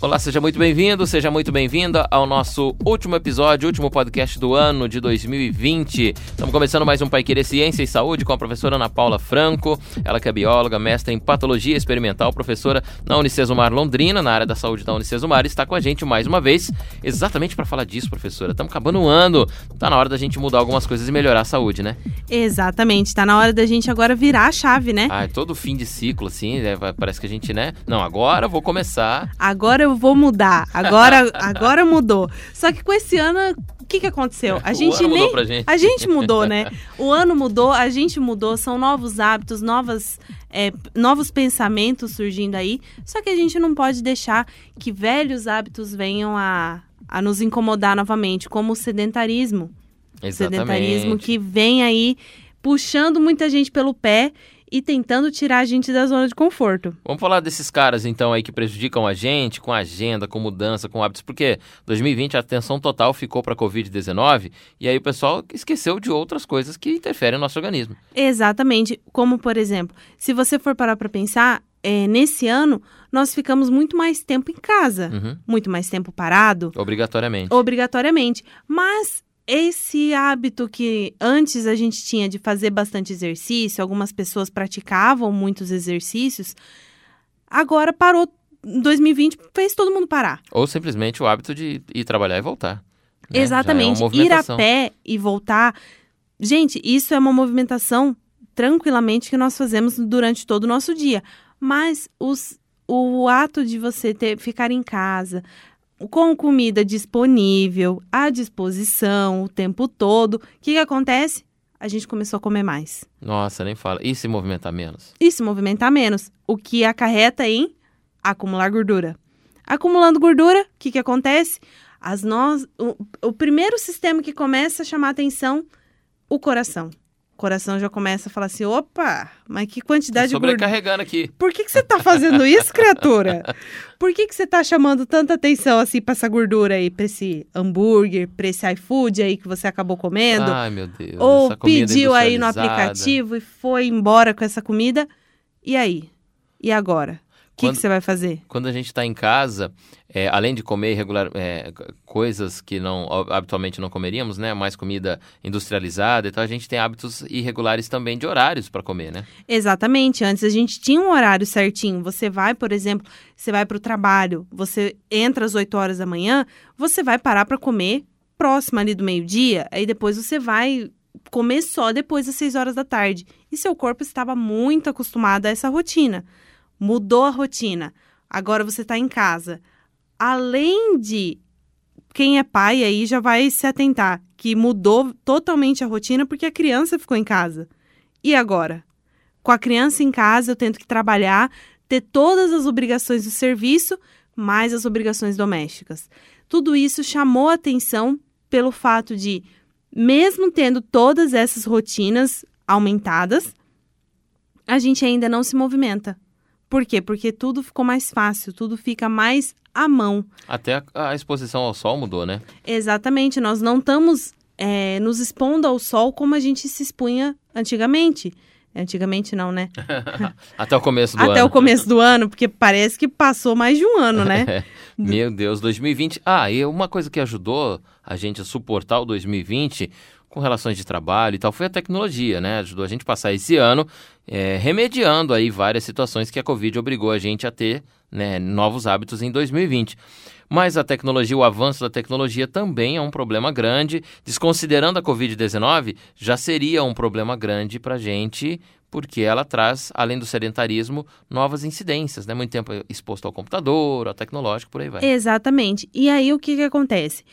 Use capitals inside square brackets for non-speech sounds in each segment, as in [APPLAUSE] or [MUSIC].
Olá, seja muito bem-vindo, seja muito bem-vinda ao nosso último episódio, último podcast do ano de 2020. Estamos começando mais um Pai Querer Ciência e Saúde com a professora Ana Paula Franco, ela que é bióloga, mestra em patologia experimental, professora na Unicesumar Londrina, na área da saúde da Unicesumar, está com a gente mais uma vez, exatamente para falar disso, professora. Estamos acabando o ano, tá na hora da gente mudar algumas coisas e melhorar a saúde, né? Exatamente, tá na hora da gente agora virar a chave, né? Ah, é todo fim de ciclo, assim, né? parece que a gente, né? Não, agora eu vou começar. Agora eu vou mudar. Agora, agora mudou. Só que com esse ano, o que, que aconteceu? A gente nem. Gente. A gente mudou, né? O ano mudou, a gente mudou, são novos hábitos, novas, é, novos pensamentos surgindo aí. Só que a gente não pode deixar que velhos hábitos venham a, a nos incomodar novamente, como o sedentarismo. Exatamente. O sedentarismo que vem aí puxando muita gente pelo pé e tentando tirar a gente da zona de conforto. Vamos falar desses caras então aí que prejudicam a gente com agenda, com mudança, com hábitos, porque 2020 a atenção total ficou para a Covid-19 e aí o pessoal esqueceu de outras coisas que interferem no nosso organismo. Exatamente, como por exemplo, se você for parar para pensar, é, nesse ano nós ficamos muito mais tempo em casa, uhum. muito mais tempo parado. Obrigatoriamente. Obrigatoriamente. Mas esse hábito que antes a gente tinha de fazer bastante exercício, algumas pessoas praticavam muitos exercícios, agora parou. Em 2020 fez todo mundo parar. Ou simplesmente o hábito de ir trabalhar e voltar. Né? Exatamente. É ir a pé e voltar. Gente, isso é uma movimentação tranquilamente que nós fazemos durante todo o nosso dia. Mas os, o ato de você ter, ficar em casa, com comida disponível, à disposição o tempo todo, o que, que acontece? A gente começou a comer mais. Nossa, nem fala. E se movimentar menos? E se movimentar menos, o que acarreta em acumular gordura. Acumulando gordura, o que, que acontece? As nós, o, o primeiro sistema que começa a chamar atenção, o coração coração já começa a falar assim: opa, mas que quantidade de gordura. sobrecarregando aqui. Por que, que você está fazendo isso, criatura? Por que, que você está chamando tanta atenção assim para essa gordura aí, para esse hambúrguer, para esse iFood aí que você acabou comendo? Ai, meu Deus. Ou pediu aí no aplicativo e foi embora com essa comida. E aí? E agora? O que, que você vai fazer? Quando a gente está em casa, é, além de comer regular, é, coisas que não habitualmente não comeríamos, né? Mais comida industrializada, então a gente tem hábitos irregulares também de horários para comer, né? Exatamente. Antes a gente tinha um horário certinho. Você vai, por exemplo, você vai para o trabalho, você entra às 8 horas da manhã, você vai parar para comer próximo ali do meio-dia, aí depois você vai comer só depois das 6 horas da tarde. E seu corpo estava muito acostumado a essa rotina mudou a rotina, agora você está em casa. Além de quem é pai aí já vai se atentar que mudou totalmente a rotina porque a criança ficou em casa. E agora? Com a criança em casa, eu tento que trabalhar, ter todas as obrigações do serviço, mais as obrigações domésticas. Tudo isso chamou atenção pelo fato de, mesmo tendo todas essas rotinas aumentadas, a gente ainda não se movimenta. Por quê? Porque tudo ficou mais fácil, tudo fica mais à mão. Até a, a exposição ao sol mudou, né? Exatamente. Nós não estamos é, nos expondo ao sol como a gente se expunha antigamente. Antigamente não, né? [LAUGHS] Até o começo do Até ano. Até o começo do ano, porque parece que passou mais de um ano, né? [LAUGHS] Meu Deus, 2020. Ah, e uma coisa que ajudou a gente a suportar o 2020 com relações de trabalho e tal foi a tecnologia, né? Ajudou a gente a passar esse ano é, remediando aí várias situações que a Covid obrigou a gente a ter né, novos hábitos em 2020. Mas a tecnologia, o avanço da tecnologia também é um problema grande. Desconsiderando a Covid-19, já seria um problema grande para a gente, porque ela traz, além do sedentarismo, novas incidências, né? Muito tempo exposto ao computador, ao tecnológico, por aí vai. Exatamente. E aí o que, que acontece?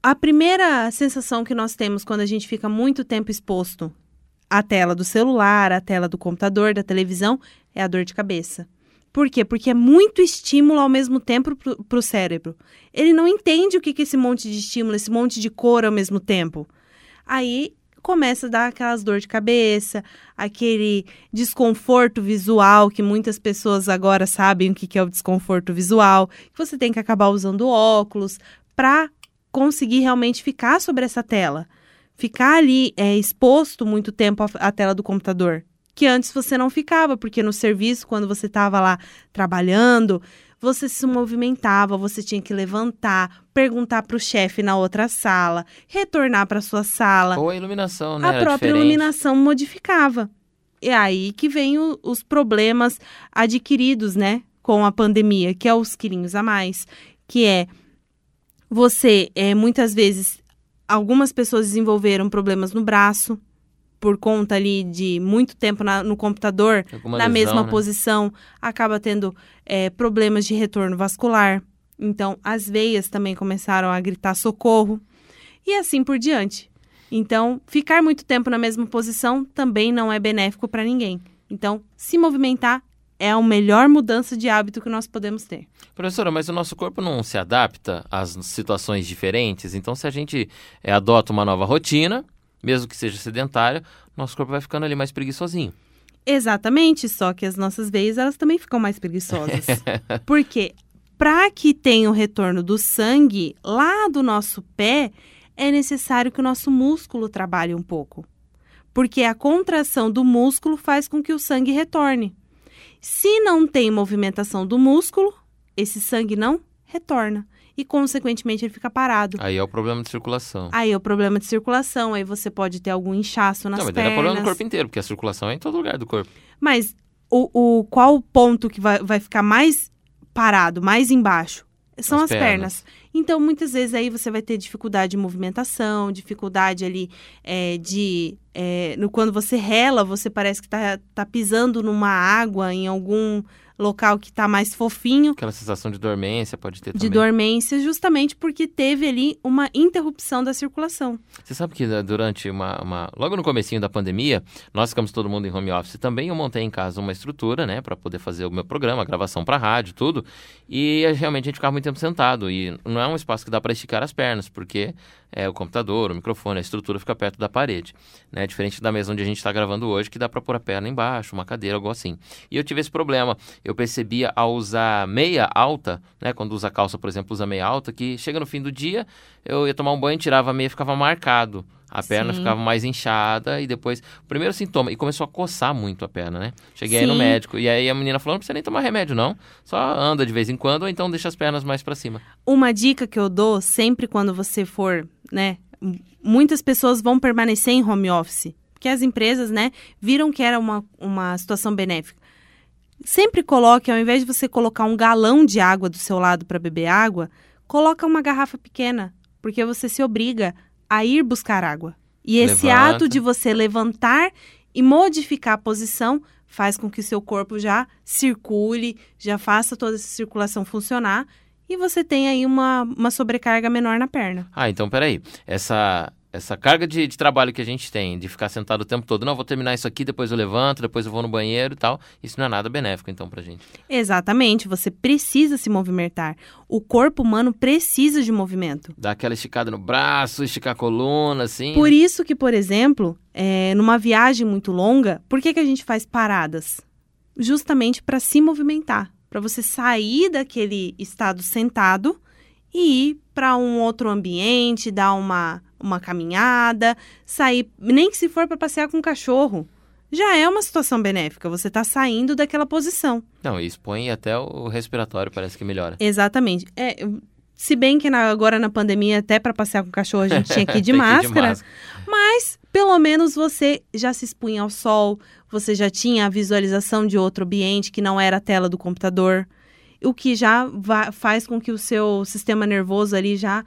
A primeira sensação que nós temos quando a gente fica muito tempo exposto à tela do celular, à tela do computador, da televisão, é a dor de cabeça. Por quê? Porque é muito estímulo ao mesmo tempo para o cérebro. Ele não entende o que, que esse monte de estímulo, esse monte de cor ao mesmo tempo. Aí começa a dar aquelas dor de cabeça, aquele desconforto visual, que muitas pessoas agora sabem o que, que é o desconforto visual, que você tem que acabar usando óculos para conseguir realmente ficar sobre essa tela. Ficar ali é, exposto muito tempo à, tela do computador, que antes você não ficava, porque no serviço, quando você estava lá trabalhando, você se movimentava, você tinha que levantar, perguntar para o chefe na outra sala, retornar para sua sala. Ou a iluminação, né? a própria diferente. iluminação modificava. É aí que vem o- os problemas adquiridos, né, com a pandemia, que é os quilinhos a mais, que é você, é, muitas vezes, algumas pessoas desenvolveram problemas no braço por conta ali de muito tempo na- no computador, Alguma na lesão, mesma né? posição, acaba tendo é, problemas de retorno vascular. Então, as veias também começaram a gritar socorro e assim por diante. Então, ficar muito tempo na mesma posição também não é benéfico para ninguém. Então, se movimentar é a melhor mudança de hábito que nós podemos ter. Professora, mas o nosso corpo não se adapta às situações diferentes. Então, se a gente eh, adota uma nova rotina, mesmo que seja sedentária, nosso corpo vai ficando ali mais preguiçosinho. Exatamente, só que as nossas veias elas também ficam mais preguiçosas. [LAUGHS] Porque para que tenha o retorno do sangue lá do nosso pé, é necessário que o nosso músculo trabalhe um pouco. Porque a contração do músculo faz com que o sangue retorne. Se não tem movimentação do músculo, esse sangue não retorna e consequentemente ele fica parado. Aí é o problema de circulação. Aí é o problema de circulação, aí você pode ter algum inchaço nas não, mas daí é pernas. problema do corpo inteiro, porque a circulação é em todo lugar do corpo. Mas o, o qual o ponto que vai, vai ficar mais parado, mais embaixo? São As as, pernas. pernas. Então, muitas vezes aí você vai ter dificuldade de movimentação, dificuldade ali é, de. é, no, quando você rela, você parece que tá, tá pisando numa água em algum local que tá mais fofinho Aquela sensação de dormência pode ter de também. dormência, justamente porque teve ali uma interrupção da circulação. Você sabe que né, durante uma, uma- Logo no comecinho da pandemia, nós ficamos todo mundo em home office também. Eu montei em casa uma estrutura, né, para poder fazer o meu programa, gravação para rádio, tudo. E realmente a gente ficava muito tempo sentado. E não é um espaço que dá para esticar as pernas, porque é o computador, o microfone, a estrutura fica perto da parede. Né? Diferente da mesa onde a gente está gravando hoje, que dá para pôr a perna embaixo, uma cadeira, algo assim. E eu tive esse problema. Eu percebia ao usar meia alta, né, quando usa calça, por exemplo, usa meia alta, que chega no fim do dia, eu ia tomar um banho, tirava a meia, ficava marcado. A perna Sim. ficava mais inchada e depois. O primeiro sintoma, e começou a coçar muito a perna, né? Cheguei aí no médico. E aí a menina falou: não precisa nem tomar remédio, não. Só anda de vez em quando, ou então deixa as pernas mais para cima. Uma dica que eu dou sempre quando você for, né? Muitas pessoas vão permanecer em home office, porque as empresas, né, viram que era uma, uma situação benéfica. Sempre coloque, ao invés de você colocar um galão de água do seu lado para beber água, coloca uma garrafa pequena, porque você se obriga a ir buscar água. E esse Levanta. ato de você levantar e modificar a posição faz com que o seu corpo já circule, já faça toda essa circulação funcionar e você tem aí uma, uma sobrecarga menor na perna. Ah, então peraí. Essa, essa carga de, de trabalho que a gente tem, de ficar sentado o tempo todo, não, vou terminar isso aqui, depois eu levanto, depois eu vou no banheiro e tal, isso não é nada benéfico, então, pra gente. Exatamente, você precisa se movimentar. O corpo humano precisa de movimento. Dá aquela esticada no braço, esticar a coluna, assim. Por isso que, por exemplo, é, numa viagem muito longa, por que, que a gente faz paradas? Justamente para se movimentar, para você sair daquele estado sentado e ir para um outro ambiente, dar uma, uma caminhada, sair, nem que se for para passear com o cachorro. Já é uma situação benéfica, você está saindo daquela posição. Não, e expõe até o respiratório, parece que melhora. Exatamente. É, se bem que na- agora na pandemia, até para passear com o cachorro, a gente tinha [LAUGHS] que ir de máscara. máscara. Mas, pelo menos, você já se expunha ao sol, você já tinha a visualização de outro ambiente que não era a tela do computador, o que já faz com que o seu sistema nervoso ali já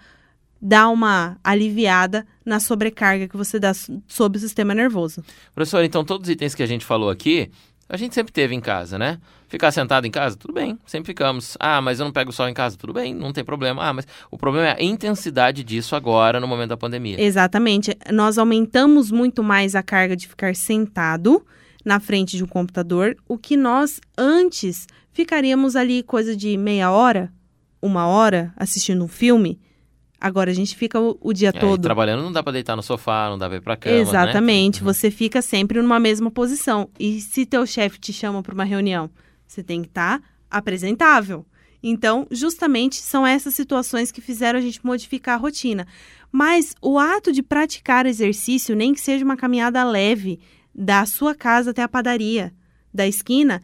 dá uma aliviada na sobrecarga que você dá so- sobre o sistema nervoso. Professor, então todos os itens que a gente falou aqui, a gente sempre teve em casa, né? Ficar sentado em casa, tudo bem, sempre ficamos. Ah, mas eu não pego sol em casa, tudo bem, não tem problema. Ah, mas o problema é a intensidade disso agora, no momento da pandemia. Exatamente. Nós aumentamos muito mais a carga de ficar sentado na frente de um computador, o que nós antes ficaríamos ali coisa de meia hora, uma hora assistindo um filme. Agora a gente fica o, o dia É, todo. trabalhando não dá pra deitar no sofá, não dá pra ir pra cama, né? Exatamente. Uhum. Você fica sempre numa mesma posição. E se teu chefe te chama para uma reunião, você tem que estar apresentável. Então, justamente são essas situações que fizeram a gente modificar a rotina. Mas o ato de praticar exercício, nem que seja uma caminhada leve, da sua casa até a padaria da esquina,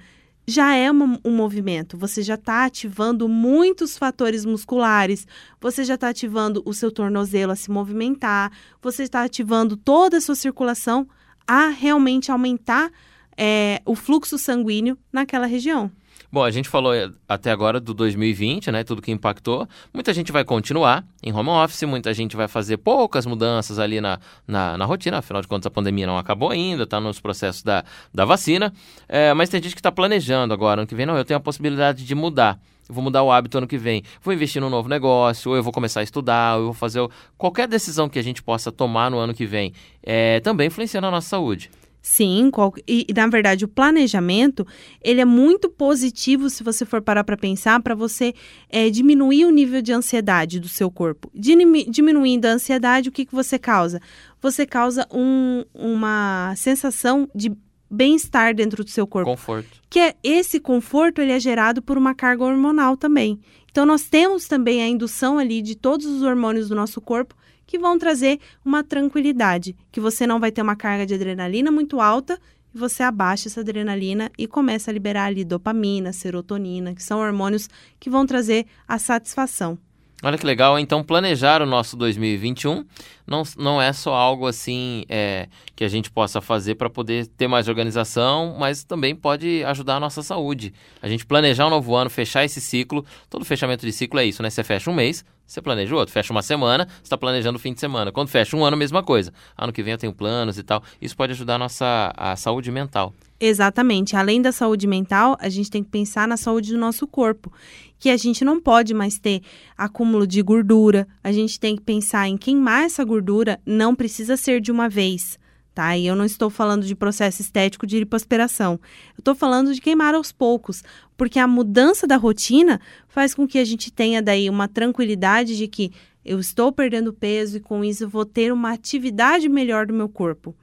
já é uma, um movimento. Você já está ativando muitos fatores musculares, você já está ativando o seu tornozelo a se movimentar, você está ativando toda a sua circulação a realmente aumentar é, o fluxo sanguíneo naquela região. Bom, a gente falou eh, até agora do 2020, né? Tudo que impactou. Muita gente vai continuar em home office, muita gente vai fazer poucas mudanças ali na, na, na rotina, afinal de contas a pandemia não acabou ainda, está nos processos da, da vacina. É, mas tem gente que está planejando agora, ano que vem, não, eu tenho a possibilidade de mudar. Eu vou mudar o hábito ano que vem. Vou investir num novo negócio, ou eu vou começar a estudar, ou eu vou fazer. Qualquer decisão que a gente possa tomar no ano que vem é, também influencia na nossa saúde. Sim, qual, e, na verdade o planejamento ele é muito positivo se você for parar para pensar para você é, diminuir o nível de ansiedade do seu corpo. Diminuindo a ansiedade, o que, que você causa? Você causa um, uma sensação de bem-estar dentro do seu corpo. Conforto. Que é, esse conforto ele é gerado por uma carga hormonal também. Então nós temos também a indução ali de todos os hormônios do nosso corpo que vão trazer uma tranquilidade, que você não vai ter uma carga de adrenalina muito alta e você abaixa essa adrenalina e começa a liberar ali dopamina, serotonina, que são hormônios que vão trazer a satisfação. Olha que legal, então planejar o nosso 2021 não, não é só algo assim é, que a gente possa fazer para poder ter mais organização, mas também pode ajudar a nossa saúde. A gente planejar um novo ano, fechar esse ciclo, todo fechamento de ciclo é isso, né? Você fecha um mês, você planeja outro. Fecha uma semana, você está planejando o fim de semana. Quando fecha um ano, mesma coisa. Ano que vem eu tenho planos e tal. Isso pode ajudar a nossa a saúde mental. Exatamente. Além da saúde mental, a gente tem que pensar na saúde do nosso corpo. Que a gente não pode mais ter acúmulo de gordura. A gente tem que pensar em queimar essa gordura. Não precisa ser de uma vez tá? E eu não estou falando de processo estético de lipoaspiração. Eu estou falando de queimar aos poucos, porque a mudança da rotina faz com que a gente tenha daí uma tranquilidade de que eu estou perdendo peso e com isso vou ter uma atividade melhor do meu corpo.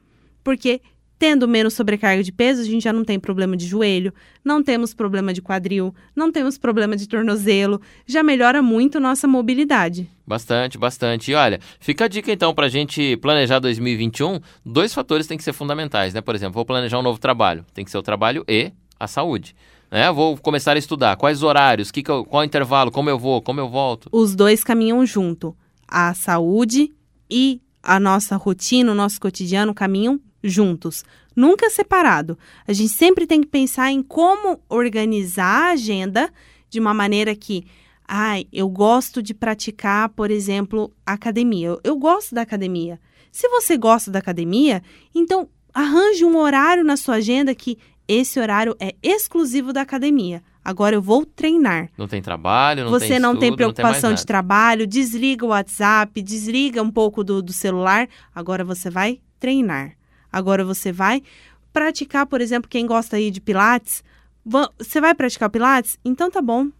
Porque Tendo menos sobrecarga de peso, a gente já não tem problema de joelho, não temos problema de quadril, não temos problema de tornozelo, já melhora muito nossa mobilidade. Bastante, bastante. E olha, fica a dica então para a gente planejar 2021. Dois fatores têm que ser fundamentais, né? Por exemplo, vou planejar um novo trabalho. Tem que ser o trabalho e a saúde. Né? Vou começar a estudar. Quais horários? Que que eu, qual intervalo? Como eu vou? Como eu volto? Os dois caminham junto. A saúde e a nossa rotina, o nosso cotidiano caminham juntos, nunca separado. A gente sempre tem que pensar em como organizar a agenda de uma maneira que, ai, eu gosto de praticar, por exemplo, academia. Eu, eu gosto da academia. Se você gosta da academia, então arranje um horário na sua agenda que esse horário é exclusivo da academia. Agora eu vou treinar. Não tem trabalho, não Você tem não estudo, tem preocupação não de trabalho, desliga o WhatsApp, desliga um pouco do, do celular. Agora você vai treinar. Agora você vai praticar, por exemplo, quem gosta aí de pilates, você vai praticar pilates? Então tá bom.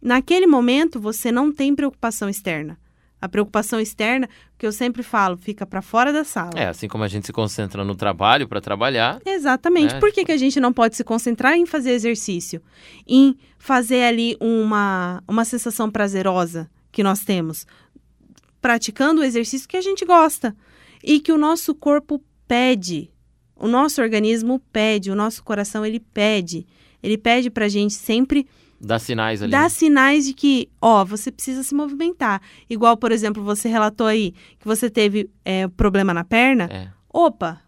Naquele momento você não tem preocupação externa. A preocupação externa, que eu sempre falo, fica para fora da sala. É, assim como a gente se concentra no trabalho para trabalhar. Exatamente. Né? Por que, que a gente não pode se concentrar em fazer exercício? Em fazer ali uma, uma sensação prazerosa que nós temos? Praticando o exercício que a gente gosta. E que o nosso corpo pede, o nosso organismo pede, o nosso coração ele pede. Ele pede pra gente sempre Dá sinais ali. Dá sinais de que, ó, você precisa se movimentar. Igual, por exemplo, você relatou aí que você teve é, problema na perna. É. Opa,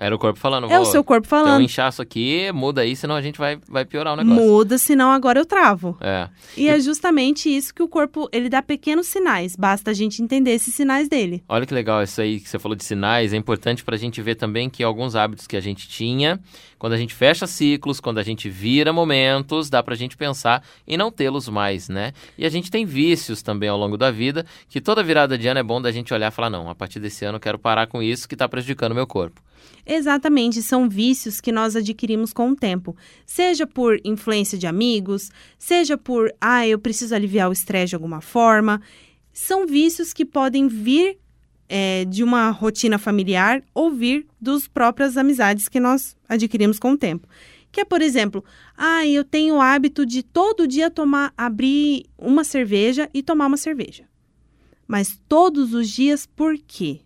era o corpo falando. É o seu corpo falando. Tem um inchaço aqui, muda aí, senão a gente vai, vai piorar o negócio. Muda, senão agora eu travo. É. E, e é justamente isso que o corpo, ele dá pequenos sinais. Basta a gente entender esses sinais dele. Olha que legal isso aí que você falou de sinais. É importante para a gente ver também que alguns hábitos que a gente tinha, quando a gente fecha ciclos, quando a gente vira momentos, dá para a gente pensar em não tê-los mais, né? E a gente tem vícios também ao longo da vida, que toda virada de ano é bom da gente olhar e falar, não, a partir desse ano eu quero parar com isso que está prejudicando o meu corpo. Exatamente, são vícios que nós adquirimos com o tempo. Seja por influência de amigos, seja por, ah, eu preciso aliviar o estresse de alguma forma. São vícios que podem vir é, de uma rotina familiar ou vir dos próprias amizades que nós adquirimos com o tempo. Que é, por exemplo, ah, eu tenho o hábito de todo dia tomar, abrir uma cerveja e tomar uma cerveja. Mas todos os dias, por quê?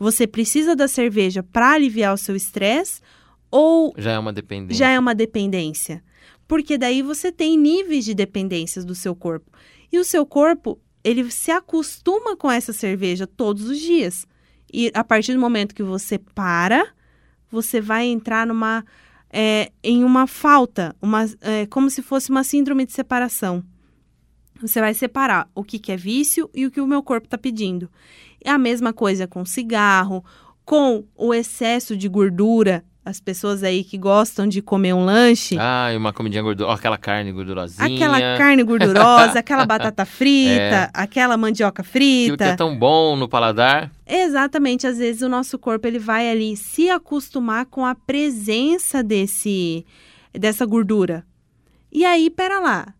Você precisa da cerveja para aliviar o seu estresse ou Já é uma dependência. já é uma dependência? Porque daí você tem níveis de dependências do seu corpo. E o seu corpo, ele se acostuma com essa cerveja todos os dias. E a partir do momento que você para, você vai entrar numa é, em uma falta, uma, é, como se fosse uma síndrome de separação. Você vai separar o que, que é vício e o que o meu corpo está pedindo. É a mesma coisa com cigarro, com o excesso de gordura. As pessoas aí que gostam de comer um lanche, Ah, e uma comidinha gordurosa. aquela carne gordurosinha. aquela [LAUGHS] carne gordurosa, aquela batata frita, aquela mandioca Aquilo que frita. é tão bom no paladar. Exatamente, às vezes o nosso corpo ele vai ali se acostumar com a presença desse dessa gordura. E aí, pera lá.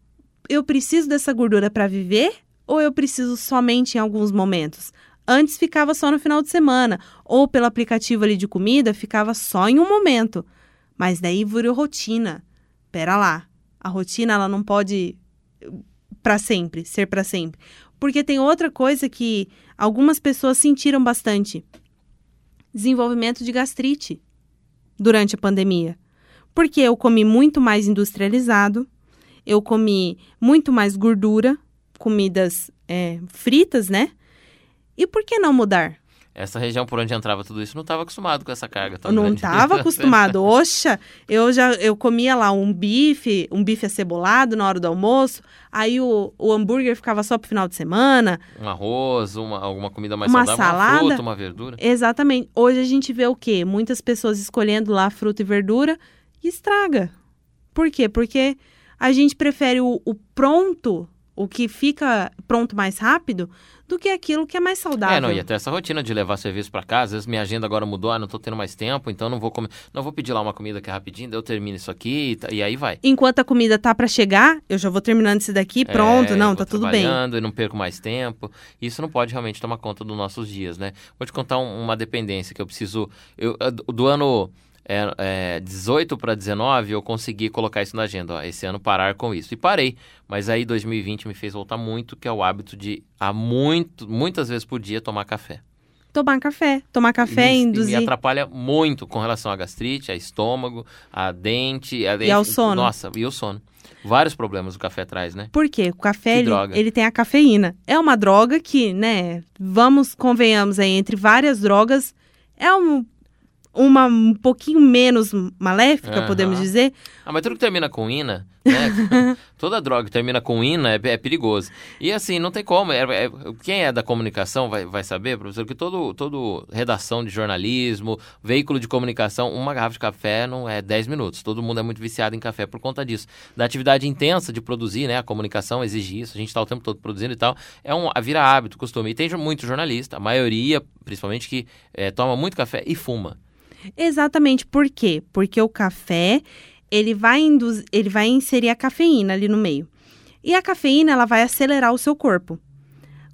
Eu preciso dessa gordura para viver ou eu preciso somente em alguns momentos? Antes ficava só no final de semana, ou pelo aplicativo ali de comida ficava só em um momento. Mas daí virou rotina. Pera lá. A rotina ela não pode para sempre, ser para sempre. Porque tem outra coisa que algumas pessoas sentiram bastante: desenvolvimento de gastrite durante a pandemia. Porque eu comi muito mais industrializado, eu comi muito mais gordura, comidas é, fritas, né? E por que não mudar? Essa região por onde entrava tudo isso não estava acostumado com essa carga tão não estava [LAUGHS] acostumado. Oxa, eu já eu comia lá um bife, um bife acebolado na hora do almoço, aí o, o hambúrguer ficava só pro final de semana. Um arroz, uma, alguma comida mais Uma saudável, salada. uma fruta, uma verdura. Exatamente. Hoje a gente vê o quê? Muitas pessoas escolhendo lá fruta e verdura e estraga. Por quê? Porque a gente prefere o, o pronto, o que fica pronto mais rápido, do que aquilo que é mais saudável. É, não, e até essa rotina de levar serviço pra casa, às vezes minha agenda agora mudou, ah, não tô tendo mais tempo, então não vou comer, não vou pedir lá uma comida que é rapidinho, daí eu termino isso aqui e, tá- e aí vai. Enquanto a comida tá para chegar, eu já vou terminando esse daqui, pronto, É, não, tá tudo bem. e não perco mais tempo. Isso não pode realmente tomar conta dos nossos dias, né? Vou te contar um- uma dependência que eu preciso. Eu, do ano é, é, 18 para 19, eu consegui colocar isso na agenda. Ó, esse ano parar com isso. E parei. Mas aí 2020 me fez voltar muito, que é o hábito de, há muito, muitas vezes por dia, tomar café. Tomar café. Tomar café e me, e induzir. me atrapalha muito com relação à gastrite, a estômago, a dente, a dente. ao sono. Nossa, e o sono. Vários problemas o café traz, né? Por quê? O café, ele, ele tem a cafeína. É uma droga que, né, vamos, convenhamos aí, entre várias drogas, é um, uma um pouquinho menos maléfica, Aham. podemos dizer. Ah, mas tudo que termina com ina, né? [LAUGHS] Toda droga que termina com ina é, é perigoso. E assim, não tem como. é- é- quem é da comunicação vai, vai saber, professor, que todo, todo redação de jornalismo, veículo de comunicação, uma garrafa de café não é 10 minutos. Todo mundo é muito viciado em café por conta disso. Da atividade intensa de produzir, né? A comunicação exige isso, a gente está o tempo todo produzindo e tal. É um, vira hábito, costume. E tem muito jornalista, a maioria, principalmente, que eh, toma muito café e fuma. Exatamente. Por quê? Porque o café, ele vai, induz... ele vai inserir a cafeína ali no meio. E a cafeína, ela vai acelerar o seu corpo.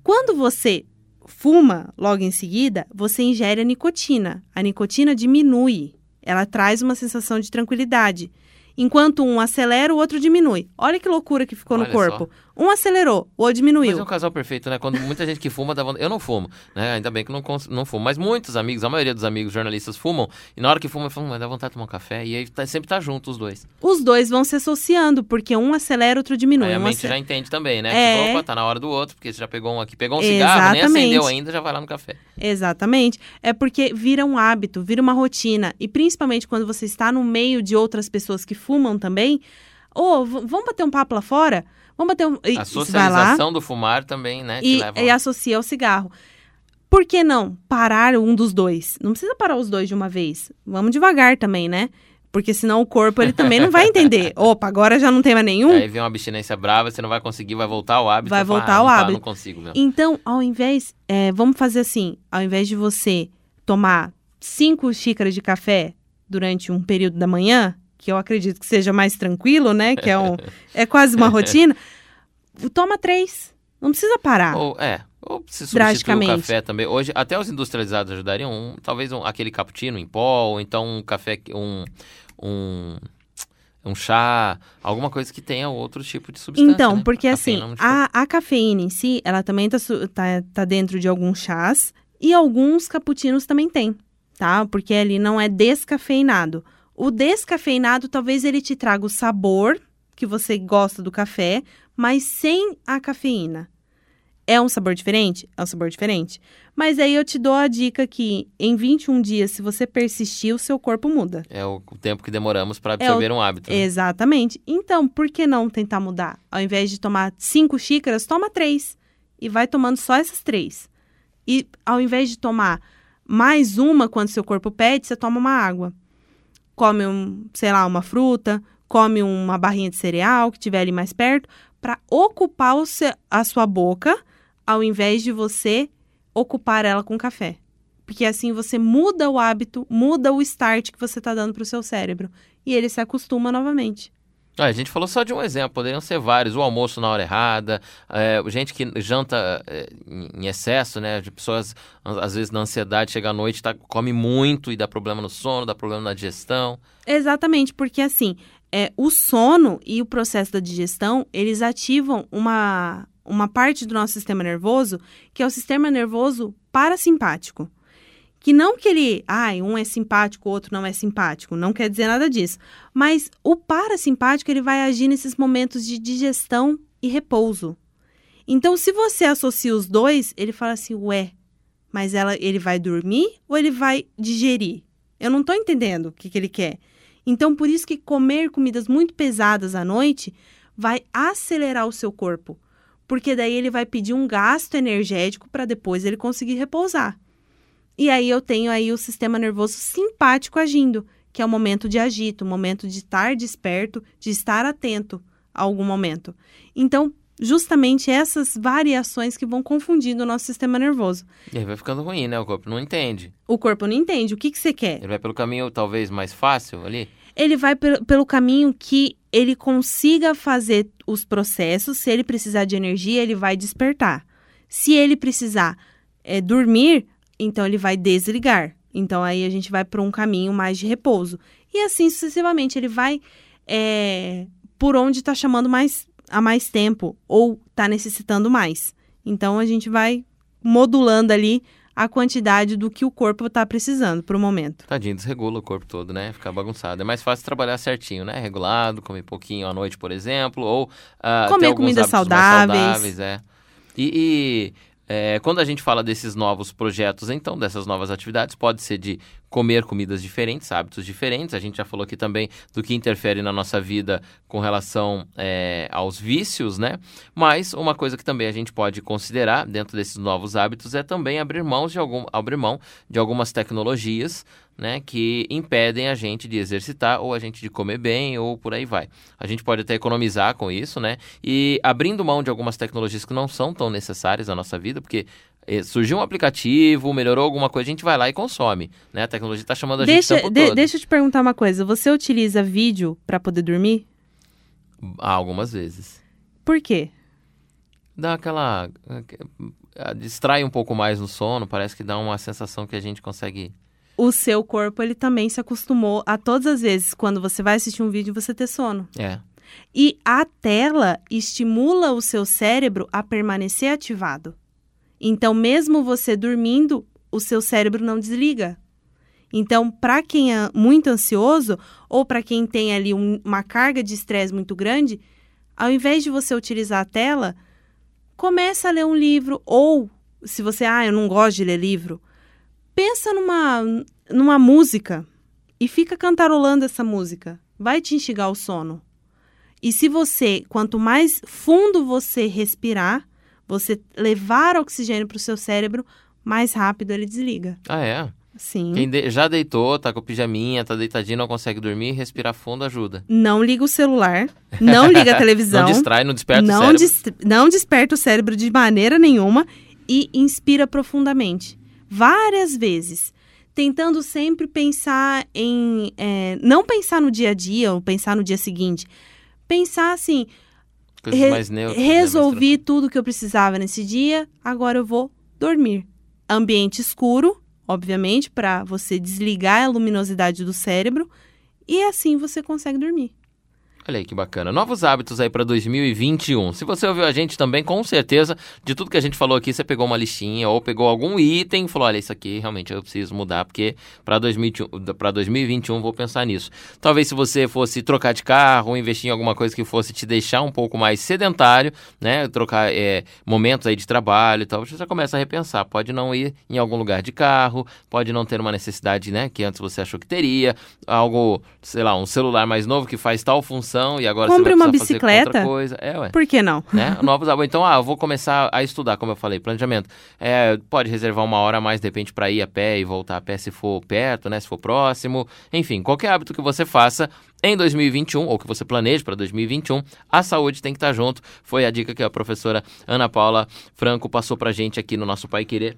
Quando você fuma logo em seguida, você ingere a nicotina. A nicotina diminui. Ela traz uma sensação de tranquilidade. Enquanto um acelera, o outro diminui. Olha que loucura que ficou Olha no corpo. Um acelerou, o outro Mas diminuiu. é um casal perfeito, né? Quando muita gente que fuma dá vontade. Eu não fumo, né? Ainda bem que não, não fumo. Mas muitos amigos, a maioria dos amigos jornalistas fumam. E na hora que fumam, falam, mas dá vontade de tomar um café. E aí tá- sempre tá junto os dois. Os dois vão se associando, porque um acelera, outro diminui. aí a Um mente já entende também, né? É. Tipo, opa, tá na hora do outro, porque você já pegou um aqui. Pegou um cigarro, nem Exatamente. acendeu ainda, já vai lá no café. Exatamente. É porque vira um hábito, vira uma rotina. E principalmente quando você está no meio de outras pessoas que fumam também. Ô, v- vamos bater um papo lá fora? Vamos bater um. e- A vai lá socialização do fumar também, né? e, leva e associa ao cigarro. Por que não parar um dos dois? Não precisa parar os dois de uma vez. Vamos devagar também, né? Porque senão o corpo ele também não vai [LAUGHS] entender. Opa, agora já não tem mais nenhum. Aí vem uma abstinência brava, você não vai conseguir, vai voltar ao hábito. Vai fala, voltar ah, ao não hábito. não consigo, meu. Então, ao invés, é, vamos fazer assim, ao invés de você tomar cinco xícaras de café durante um período da manhã, que eu acredito que seja mais tranquilo, né? Que é, um, é quase uma rotina, [LAUGHS] toma três. Não precisa parar. Ou, é, ou se substituir o café também. Hoje, até os industrializados ajudariam. Um, talvez um, aquele cappuccino em pó, ou então um café, um, um, um chá, alguma coisa que tenha outro tipo de substância. Então, né? porque A assim, te a, a cafeína em si, ela também tá, su- tá, tá dentro de alguns chás E alguns cappuccinos também tem, tá? Porque ali não é descafeinado. O descafeinado talvez ele te traga o sabor que você gosta do café, mas sem a cafeína. É um sabor diferente? É um sabor diferente. Mas aí eu te dou a dica que em 21 dias, se você persistir, o seu corpo muda. É o tempo que demoramos para absorver um hábito. né? Exatamente. Então, por que não tentar mudar? Ao invés de tomar cinco xícaras, toma três. E vai tomando só essas três. E ao invés de tomar mais uma quando seu corpo pede, você toma uma água. Come, um, sei lá, uma fruta, come uma barrinha de cereal que tiver ali mais perto, para ocupar a sua boca, ao invés de você ocupar ela com café. Porque assim você muda o hábito, muda o start que você está dando para o seu cérebro. E ele se acostuma novamente. Ah, a gente falou só de um exemplo, poderiam ser vários. O almoço na hora errada, é, gente que janta é, em excesso, né? De pessoas, às vezes, na ansiedade, chega à noite, tá, come muito e dá problema no sono, dá problema na digestão. Exatamente, porque assim, é, o sono e o processo da digestão, eles ativam uma, uma parte do nosso sistema nervoso, que é o sistema nervoso parasimpático. Que não que ele, ai, um é simpático, o outro não é simpático, não quer dizer nada disso. Mas o parasimpático, ele vai agir nesses momentos de digestão e repouso. Então, se você associa os dois, ele fala assim, ué, mas ela, ele vai dormir ou ele vai digerir? Eu não tô entendendo o que, que ele quer. Então, por isso que comer comidas muito pesadas à noite vai acelerar o seu corpo. Porque daí ele vai pedir um gasto energético para depois ele conseguir repousar. E aí eu tenho aí o sistema nervoso simpático agindo, que é o momento de agito, o momento de estar desperto, de estar atento a algum momento. Então, justamente essas variações que vão confundindo o nosso sistema nervoso. E aí vai ficando ruim, né? O corpo não entende. O corpo não entende o que, que você quer. Ele vai pelo caminho talvez mais fácil ali. ele vai pelo, pelo caminho que ele consiga fazer os processos. Se ele precisar de energia, ele vai despertar. Se ele precisar é, dormir, então ele vai desligar. Então aí a gente vai para um caminho mais de repouso. E assim sucessivamente, ele vai é, por onde está chamando mais há mais tempo ou está necessitando mais. Então a gente vai modulando ali a quantidade do que o corpo está precisando para o momento. Tadinho, desregula o corpo todo, né? Fica bagunçado. É mais fácil trabalhar certinho, né? Regulado, comer pouquinho à noite, por exemplo, ou ah, Comer comidas saudáveis. saudáveis, é. E, e, é, quando a gente fala desses novos projetos, então, dessas novas atividades, pode ser de comer comidas diferentes, hábitos diferentes. A gente já falou aqui também do que interfere na nossa vida com relação é, aos vícios, né? Mas uma coisa que também a gente pode considerar dentro desses novos hábitos é também abrir mão de, algum, abrir mão de algumas tecnologias né, que impedem a gente de exercitar ou a gente de comer bem ou por aí vai. A gente pode até economizar com isso, né? E abrindo mão de algumas tecnologias que não são tão necessárias na nossa vida, porque eh, surgiu um aplicativo, melhorou alguma coisa, a gente vai lá e consome, né? A tecnologia está chamando a gente o Deixa, de- todo. deixa eu te perguntar uma coisa. Você utiliza vídeo para poder dormir? Ah, algumas vezes. Por quê? Dá aquela... ah, Distrai um pouco mais no sono, parece que dá uma sensação que a gente consegue... O seu corpo, ele também se acostumou a todas as vezes, quando você vai assistir um vídeo, você ter sono. É, E a tela estimula o seu cérebro a permanecer ativado. Então, mesmo você dormindo, o seu cérebro não desliga. Então, para quem é muito ansioso ou para quem tem ali um- uma carga de estresse muito grande, ao invés de você utilizar a tela, começa a ler um livro ou se você, ah, eu não gosto de ler livro, pensa numa numa música e fica cantarolando essa música. Vai te instigar ao sono. E se você, quanto mais fundo você respirar, você levar oxigênio para o seu cérebro, mais rápido ele desliga. ah é. Sim. Quem de- já deitou, tá com pijaminha, tá deitadinho, não consegue dormir, respirar fundo ajuda. Não liga o celular, não liga a [LAUGHS] televisão. Não distrai, não desperta o não, cérebro. dis- não desperta o cérebro de maneira nenhuma e inspira profundamente. Várias vezes. Tentando sempre pensar em. é, não pensar no dia a dia ou pensar no dia seguinte. Pensar assim: re- né, resolvi tudo que eu precisava nesse dia, agora eu vou dormir. Ambiente escuro, obviamente, para você desligar a luminosidade do cérebro e assim você consegue dormir. Olha aí que bacana. Novos hábitos aí para 2021. Se você ouviu a gente também, com certeza, de tudo que a gente falou aqui, você pegou uma listinha ou pegou algum item e falou: olha, isso aqui realmente eu preciso mudar, porque para 2021 vou pensar nisso. Talvez se você fosse trocar de carro investir em alguma coisa que fosse te deixar um pouco mais sedentário, né? Trocar é, momentos aí de trabalho e tal, você já começa a repensar. Pode não ir em algum lugar de carro, pode não ter uma necessidade, né? Que antes você achou que teria, algo, sei lá, um celular mais novo que faz tal função e agora Compre você vai uma bicicleta. outra coisa. É, ué. Por que não? Né? Novos hábitos. Então, ah, eu vou começar a estudar, como eu falei, planejamento. É, pode reservar uma hora a mais, de repente, para ir a pé e voltar a pé se for perto, né? Se for próximo. Enfim, qualquer hábito que você faça em 2021, ou que você planeje para 2021, a saúde tem que estar junto. Foi a dica que a professora Ana Paula Franco passou pra gente aqui no nosso Pai Querer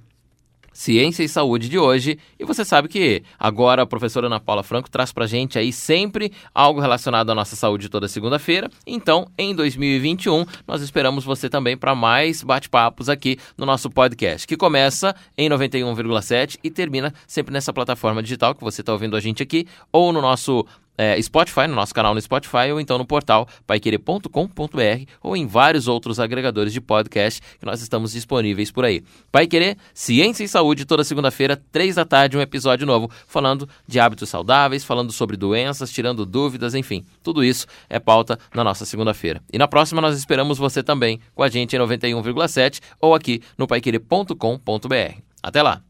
Ciência e Saúde de hoje. E você sabe que agora a professora Ana Paula Franco traz pra gente aí sempre algo relacionado à nossa saúde toda segunda-feira. Então, em 2021, nós esperamos você também para mais bate-papos aqui no nosso podcast, que começa em 91,7 e termina sempre nessa plataforma digital que você está ouvindo a gente aqui, ou no nosso é, Spotify, no nosso canal no Spotify, ou então no portal paiquerer.com.br ou em vários outros agregadores de podcast que nós estamos disponíveis por aí. Pai Querer, Ciência e Saúde, toda segunda-feira, três da tarde, um episódio novo, falando de hábitos saudáveis, falando sobre doenças, tirando dúvidas, enfim, tudo isso é pauta na nossa segunda-feira. E na próxima nós esperamos você também com a gente em 91,7 ou aqui no paiquerer.com.br. Até lá!